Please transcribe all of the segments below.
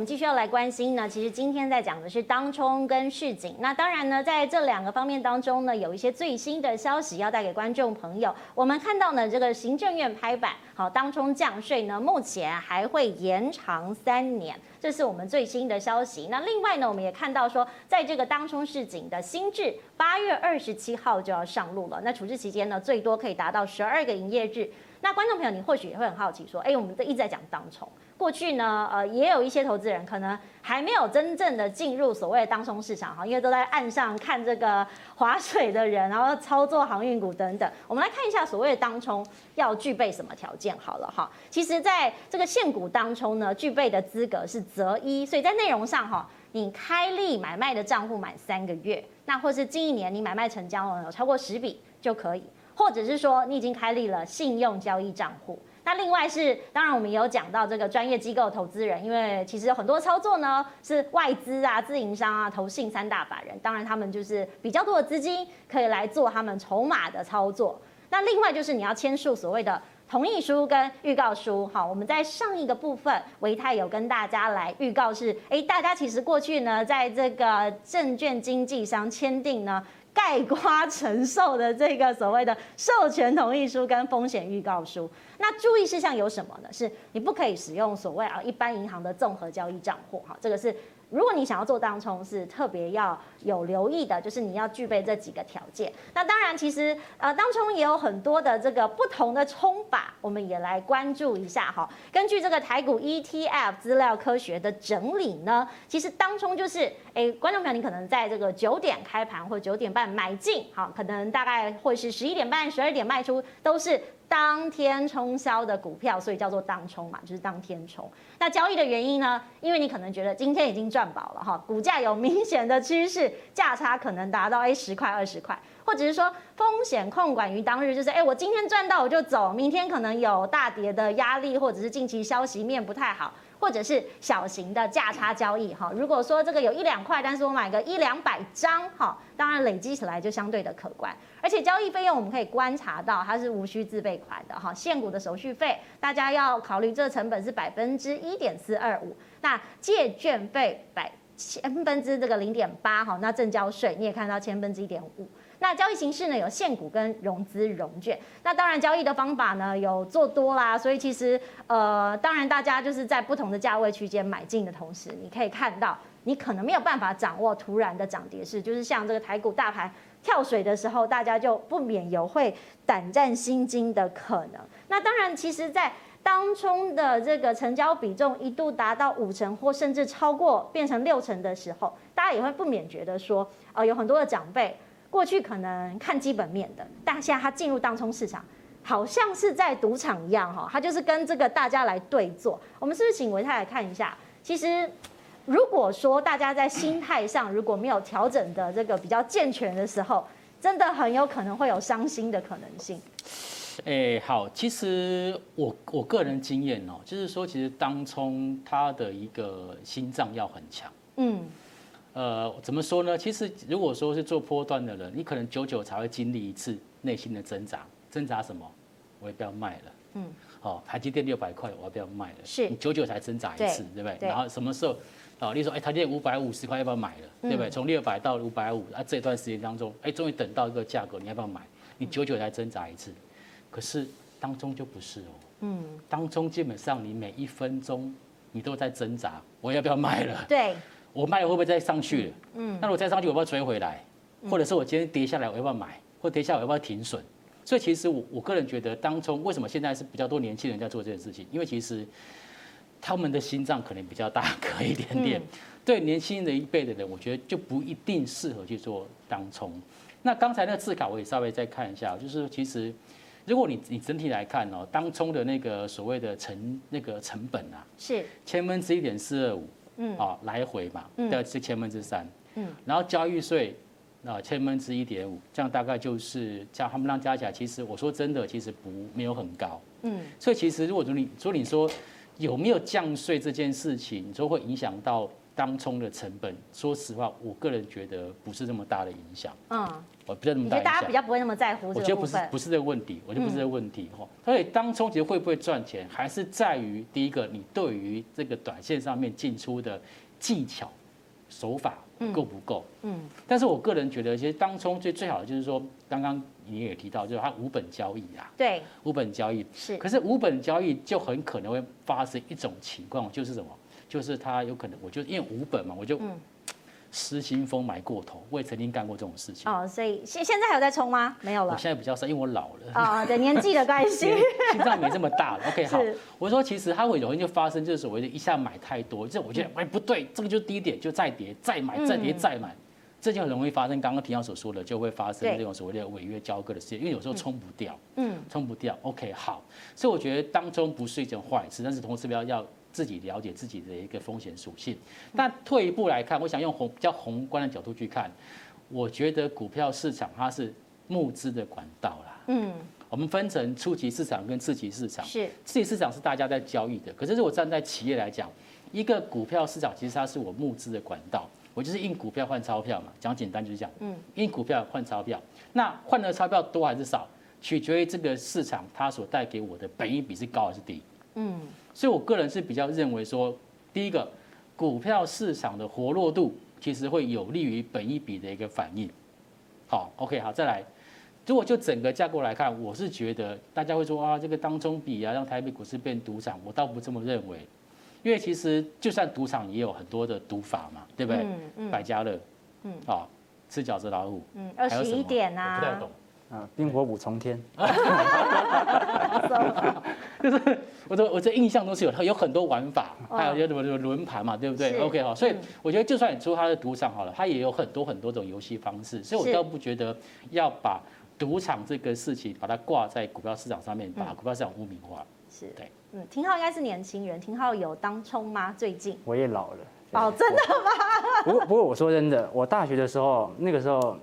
我们继续要来关心呢。其实今天在讲的是当冲跟市井。那当然呢，在这两个方面当中呢，有一些最新的消息要带给观众朋友。我们看到呢，这个行政院拍板，好，当冲降税呢，目前还会延长三年，这是我们最新的消息。那另外呢，我们也看到说，在这个当冲市井的新制，八月二十七号就要上路了。那处置期间呢，最多可以达到十二个营业日。那观众朋友，你或许也会很好奇说，哎，我们都一直在讲当冲。过去呢，呃，也有一些投资人可能还没有真正的进入所谓的当冲市场哈，因为都在岸上看这个划水的人，然后操作航运股等等。我们来看一下所谓的当冲要具备什么条件好了哈。其实在这个现股当冲呢，具备的资格是择一，所以在内容上哈，你开立买卖的账户满三个月，那或是近一年你买卖成交了有超过十笔就可以，或者是说你已经开立了信用交易账户。那另外是，当然我们也有讲到这个专业机构投资人，因为其实有很多操作呢是外资啊、自营商啊、投信三大法人，当然他们就是比较多的资金可以来做他们筹码的操作。那另外就是你要签署所谓的同意书跟预告书，好，我们在上一个部分维泰有跟大家来预告是，哎，大家其实过去呢在这个证券经纪商签订呢。盖瓜承受的这个所谓的授权同意书跟风险预告书，那注意事项有什么呢？是你不可以使用所谓啊一般银行的综合交易账户，哈，这个是。如果你想要做当冲，是特别要有留意的，就是你要具备这几个条件。那当然，其实呃，当冲也有很多的这个不同的冲法，我们也来关注一下哈。根据这个台股 ETF 资料科学的整理呢，其实当冲就是，哎，观众朋友，你可能在这个九点开盘或九点半买进，好，可能大概会是十一点半、十二点卖出，都是。当天冲销的股票，所以叫做当冲嘛，就是当天冲。那交易的原因呢？因为你可能觉得今天已经赚饱了哈，股价有明显的趋势，价差可能达到哎十块二十块，或者是说风险控管于当日，就是哎我今天赚到我就走，明天可能有大跌的压力，或者是近期消息面不太好。或者是小型的价差交易哈，如果说这个有一两块，但是我买个一两百张哈，当然累积起来就相对的可观。而且交易费用我们可以观察到，它是无需自备款的哈，现股的手续费大家要考虑，这成本是百分之一点四二五，那借券费百千分之这个零点八哈，那正交税你也看到千分之一点五。那交易形式呢，有现股跟融资融券。那当然交易的方法呢，有做多啦，所以其实呃，当然大家就是在不同的价位区间买进的同时，你可以看到你可能没有办法掌握突然的涨跌势，就是像这个台股大盘跳水的时候，大家就不免有会胆战心惊的可能。那当然，其实，在当冲的这个成交比重一度达到五成或甚至超过变成六成的时候，大家也会不免觉得说，呃，有很多的长辈。过去可能看基本面的，但现在他进入当冲市场，好像是在赌场一样哈，他就是跟这个大家来对坐。我们是不是请唯泰来看一下？其实，如果说大家在心态上如果没有调整的这个比较健全的时候，真的很有可能会有伤心的可能性。哎，好，其实我我个人经验哦，就是说，其实当冲它的一个心脏要很强，嗯。呃，怎么说呢？其实如果说是做波段的人，你可能久久才会经历一次内心的挣扎，挣扎什么？我也不要卖了。嗯。哦，台积电六百块，我要不要卖了？是。你久久才挣扎一次，对，不对？对。然后什么时候？哦，例如说，哎，台积电五百五十块，要不要买了？对不对？从六百到五百五，啊，这段时间当中，哎，终于等到一个价格，你要不要买？你久久才挣扎一次，可是当中就不是哦。嗯。当中基本上你每一分钟你都在挣扎，我要不要卖了？对。我卖了会不会再上去？嗯，那我再上去，我要不要追回来？或者是我今天跌下来，我要不要买？或跌下来我要不要停损？所以其实我我个人觉得，当中为什么现在是比较多年轻人在做这件事情？因为其实他们的心脏可能比较大颗一点点。对年轻的一辈的人，我觉得就不一定适合去做当冲。那刚才那个字卡我也稍微再看一下，就是其实如果你你整体来看哦，当冲的那个所谓的成那个成本啊，是。千分之一点四二五。嗯，啊，来回嘛，对，是千分之三，嗯，然后交易税，啊，千分之一点五，这样大概就是加他们让加起来，其实我说真的，其实不没有很高，嗯，所以其实如果说你说你说有没有降税这件事情，你说会影响到当冲的成本，说实话，我个人觉得不是那么大的影响。嗯，我不知道那么大。大家比较不会那么在乎这个我觉得不是不是这个问题，我觉得不是这个问题哈。所以当冲其实会不会赚钱，还是在于第一个，你对于这个短线上面进出的技巧手法够不够？嗯。但是我个人觉得，其实当冲最最好的就是说，刚刚你也提到，就是它无本交易啊。对。无本交易是。可是无本交易就很可能会发生一种情况，就是什么？就是他有可能，我就因为五本嘛，我就失心疯买过头。我也曾经干过这种事情。哦，所以现现在还有在冲吗？没有了。我现在比较少，因为我老了。啊，对，年纪的关系，心脏没这么大了。OK，好。我说其实它会容易就发生，就是所谓的一下买太多，这我觉得哎不对，这个就低点就再跌，再买，再跌，再买，这就很容易发生。刚刚提到所说的，就会发生这种所谓的违约交割的事情，因为有时候冲不掉，嗯，冲不掉。OK，好。所以我觉得当中不是一件坏事，但是同时不要要。自己了解自己的一个风险属性。但退一步来看，我想用宏比较宏观的角度去看，我觉得股票市场它是募资的管道啦。嗯，我们分成初级市场跟次级市场。是，次级市场是大家在交易的。可是如果站在企业来讲，一个股票市场其实它是我募资的管道。我就是印股票换钞票嘛，讲简单就是这样。嗯，印股票换钞票，那换的钞票多还是少，取决于这个市场它所带给我的本益比是高还是低。嗯。所以，我个人是比较认为说，第一个，股票市场的活络度其实会有利于本一比的一个反应。好，OK，好，再来。如果就整个架构来看，我是觉得大家会说啊，这个当中比啊，让台北股市变赌场，我倒不这么认为。因为其实就算赌场也有很多的赌法嘛，对不对？嗯嗯。百家乐，嗯，啊，吃饺子老虎，嗯，二十一点啊，不太懂。啊，冰火五重天，就是我这我这印象中是有有很多玩法，还有些什么什么轮盘嘛，对不对？OK 好，所以我觉得就算你出它的赌场好了，它也有很多很多种游戏方式，所以我倒不觉得要把赌场这个事情把它挂在股票市场上面，把股票市场污名化。是对，嗯，廷浩应该是年轻人，廷浩有当冲吗？最近我也老了。哦，真的吗？不过不过我说真的，我大学的时候那个时候。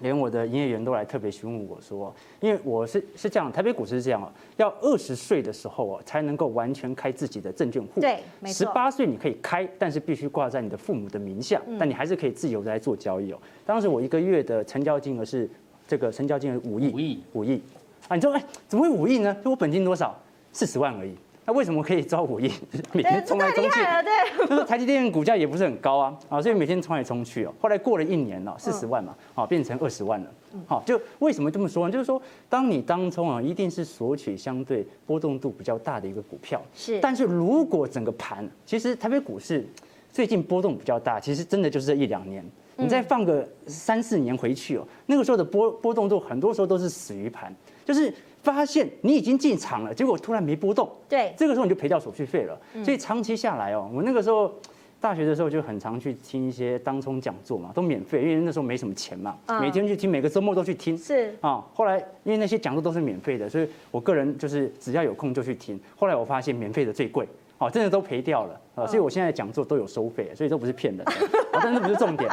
连我的营业员都来特别询问我说，因为我是是这样，台北股市是这样哦，要二十岁的时候哦，才能够完全开自己的证券户。对，没错。十八岁你可以开，但是必须挂在你的父母的名下，但你还是可以自由的来做交易哦。当时我一个月的成交金额是这个成交金额五亿，五亿，五亿。啊，你说哎，怎么会五亿呢？就我本金多少？四十万而已。那为什么可以招五亿？每天冲来冲去，对，就是台积电股价也不是很高啊，啊，所以每天冲来冲去哦。后来过了一年了，四十万嘛，啊，变成二十万了。好，就为什么这么说呢？就是说，当你当冲啊，一定是索取相对波动度比较大的一个股票。是。但是如果整个盘，其实台北股市最近波动比较大，其实真的就是这一两年。你再放个三四年回去哦，那个时候的波波动度很多时候都是死鱼盘，就是。发现你已经进场了，结果突然没波动，对，这个时候你就赔掉手续费了。所以长期下来哦，我那个时候大学的时候就很常去听一些当冲讲座嘛，都免费，因为那时候没什么钱嘛，每天去听，每个周末都去听。是啊，后来因为那些讲座都是免费的，所以我个人就是只要有空就去听。后来我发现免费的最贵，哦，真的都赔掉了啊，所以我现在讲座都有收费，所以都不是骗人的。但是不是重点，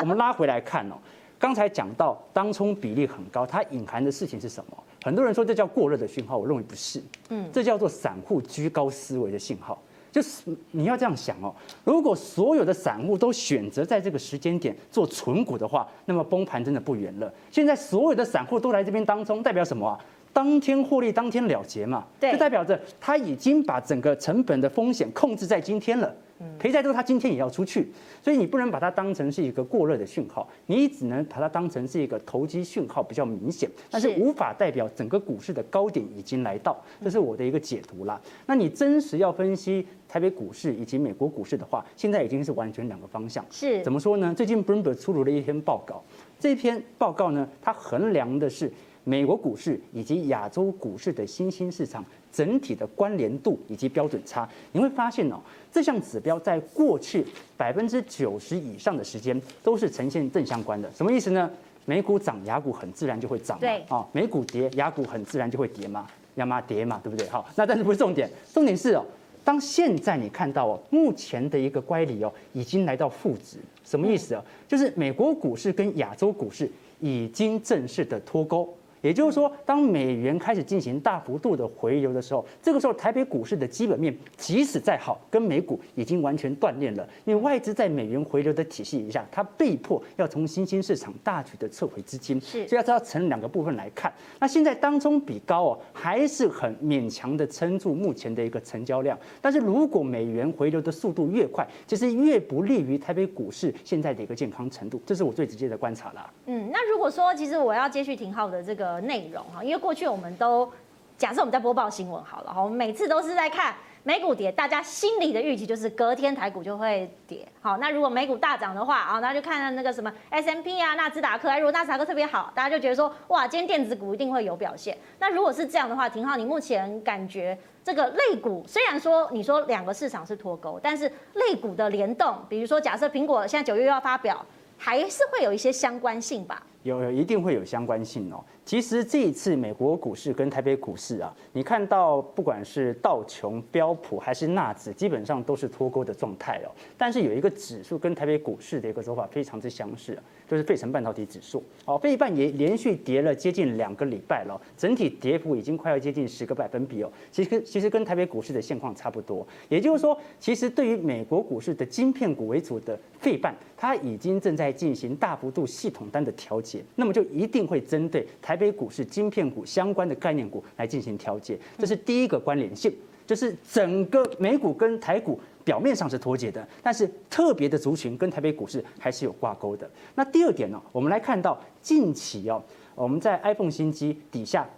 我们拉回来看哦，刚才讲到当冲比例很高，它隐含的事情是什么？很多人说这叫过热的讯号，我认为不是，嗯，这叫做散户居高思维的信号。就是你要这样想哦，如果所有的散户都选择在这个时间点做存股的话，那么崩盘真的不远了。现在所有的散户都来这边当中，代表什么啊？当天获利，当天了结嘛，对，就代表着他已经把整个成本的风险控制在今天了。赔再多，他今天也要出去，所以你不能把它当成是一个过热的讯号，你只能把它当成是一个投机讯号比较明显，但是无法代表整个股市的高点已经来到，这是我的一个解读啦。那你真实要分析台北股市以及美国股市的话，现在已经是完全两个方向。是怎么说呢？最近 Bloomberg 出炉了一篇报告，这篇报告呢，它衡量的是美国股市以及亚洲股市的新兴市场。整体的关联度以及标准差，你会发现哦，这项指标在过去百分之九十以上的时间都是呈现正相关的。什么意思呢？美股涨，亚股很自然就会涨。对，啊，美股跌，亚股很自然就会跌嘛，亚麻跌嘛，对不对？好，那但是不是重点，重点是哦，当现在你看到哦，目前的一个乖离哦，已经来到负值，什么意思啊？就是美国股市跟亚洲股市已经正式的脱钩。也就是说，当美元开始进行大幅度的回流的时候，这个时候台北股市的基本面即使再好，跟美股已经完全断裂了，因为外资在美元回流的体系以下，它被迫要从新兴市场大举的撤回资金，是，所以要要成两个部分来看。那现在当中比高哦，还是很勉强的撑住目前的一个成交量，但是如果美元回流的速度越快，其实越不利于台北股市现在的一个健康程度，这是我最直接的观察啦。嗯，那如果说其实我要接续廷浩的这个内容哈，因为过去我们都假设我们在播报新闻好了哈，我们每次都是在看美股跌，大家心里的预期就是隔天台股就会跌。好，那如果美股大涨的话啊，那就看看那个什么 S M P 啊、纳斯达克，如果纳斯达克特别好，大家就觉得说哇，今天电子股一定会有表现。那如果是这样的话，廷浩，你目前感觉这个类股虽然说你说两个市场是脱钩，但是类股的联动，比如说假设苹果现在九月要发表，还是会有一些相关性吧？有有一定会有相关性哦。其实这一次美国股市跟台北股市啊，你看到不管是道琼、标普还是纳指，基本上都是脱钩的状态哦。但是有一个指数跟台北股市的一个走法非常之相似，就是费城半导体指数哦。费半也连续跌了接近两个礼拜了，整体跌幅已经快要接近十个百分比哦。其实其实跟台北股市的现况差不多。也就是说，其实对于美国股市的晶片股为主的费半，它已经正在进行大幅度系统单的调节，那么就一定会针对台。台北股市、晶片股相关的概念股来进行调节，这是第一个关联性，就是整个美股跟台股表面上是脱节的，但是特别的族群跟台北股市还是有挂钩的。那第二点呢，我们来看到近期哦，我们在 iPhone 新机底下。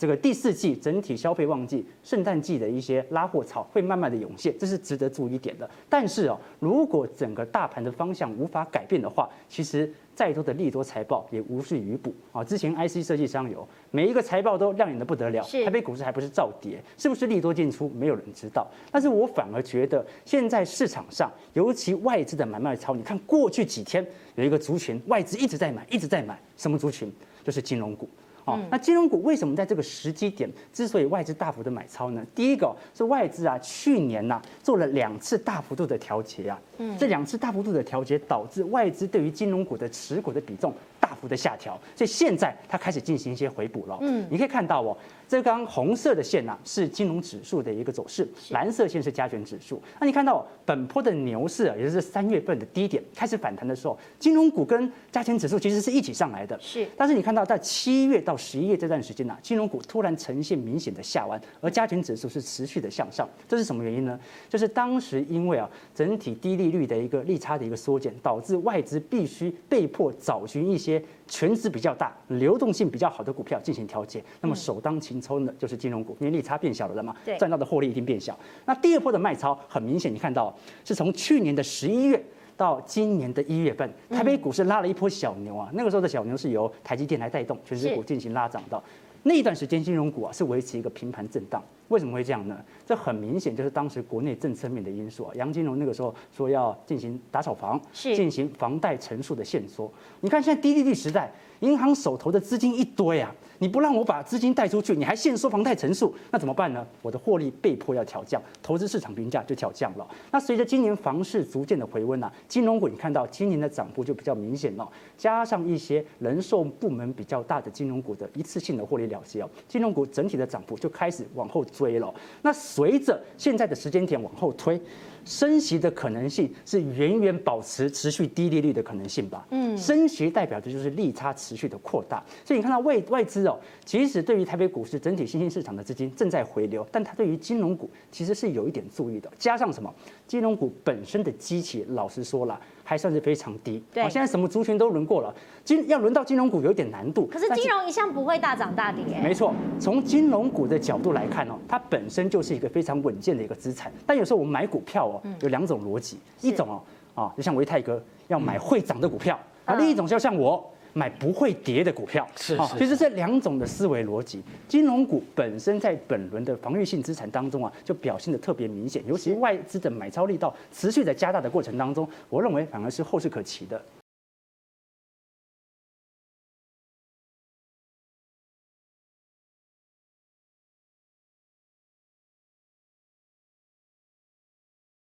这个第四季整体消费旺季，圣诞季的一些拉货潮会慢慢的涌现，这是值得注意一点的。但是哦，如果整个大盘的方向无法改变的话，其实再多的利多财报也无事于补啊。之前 IC 设计商有每一个财报都亮眼的不得了，台北股市还不是照跌，是不是利多进出没有人知道。但是我反而觉得现在市场上，尤其外资的买卖潮，你看过去几天有一个族群外资一直在买，一直在买，什么族群？就是金融股。哦，那金融股为什么在这个时机点之所以外资大幅的买超呢？第一个是外资啊，去年呐做了两次大幅度的调节啊，嗯，这两次大幅度的调节导致外资对于金融股的持股的比重大幅的下调，所以现在它开始进行一些回补了。嗯，你可以看到哦。这刚红色的线呐、啊，是金融指数的一个走势，蓝色线是加权指数。那你看到本波的牛市啊，也就是三月份的低点开始反弹的时候，金融股跟加权指数其实是一起上来的。是，但是你看到在七月到十一月这段时间呢、啊，金融股突然呈现明显的下弯，而加权指数是持续的向上。这是什么原因呢？就是当时因为啊，整体低利率的一个利差的一个缩减，导致外资必须被迫找寻一些权值比较大、流动性比较好的股票进行调节。那么首当其冲的，就是金融股，因为利差变小了嘛，赚到的获利一定变小。那第二波的卖超很明显，你看到是从去年的十一月到今年的一月份，台北股市拉了一波小牛啊。那个时候的小牛是由台积电来带动，全值股进行拉涨的。那一段时间，金融股啊是维持一个平盘震荡。为什么会这样呢？这很明显就是当时国内政策面的因素啊。杨金龙那个时候说要进行打炒房，进行房贷成数的限缩。你看现在低利率时代。银行手头的资金一堆啊，你不让我把资金贷出去，你还限缩房贷成数，那怎么办呢？我的获利被迫要调降，投资市场评价就调降了。那随着今年房市逐渐的回温啊，金融股你看到今年的涨幅就比较明显了，加上一些人寿部门比较大的金融股的一次性的获利了结哦，金融股整体的涨幅就开始往后追了。那随着现在的时间点往后推。升息的可能性是远远保持持续低利率的可能性吧？嗯，升息代表的就是利差持续的扩大，所以你看到外外资哦，其实对于台北股市整体新兴市场的资金正在回流，但它对于金融股其实是有一点注意的。加上什么？金融股本身的基期，老实说了，还算是非常低。对，现在什么族群都轮过了，金要轮到金融股有点难度。可是金融一向不会大涨大跌。没错，从金融股的角度来看哦，它本身就是一个非常稳健的一个资产。但有时候我们买股票哦，有两种逻辑，一种哦啊，就像维泰哥要买会涨的股票，啊，另一种就像我。买不会跌的股票，是，是，其实这两种的思维逻辑，金融股本身在本轮的防御性资产当中啊，就表现的特别明显，尤其外资的买超力道持续在加大的过程当中，我认为反而是后市可期的。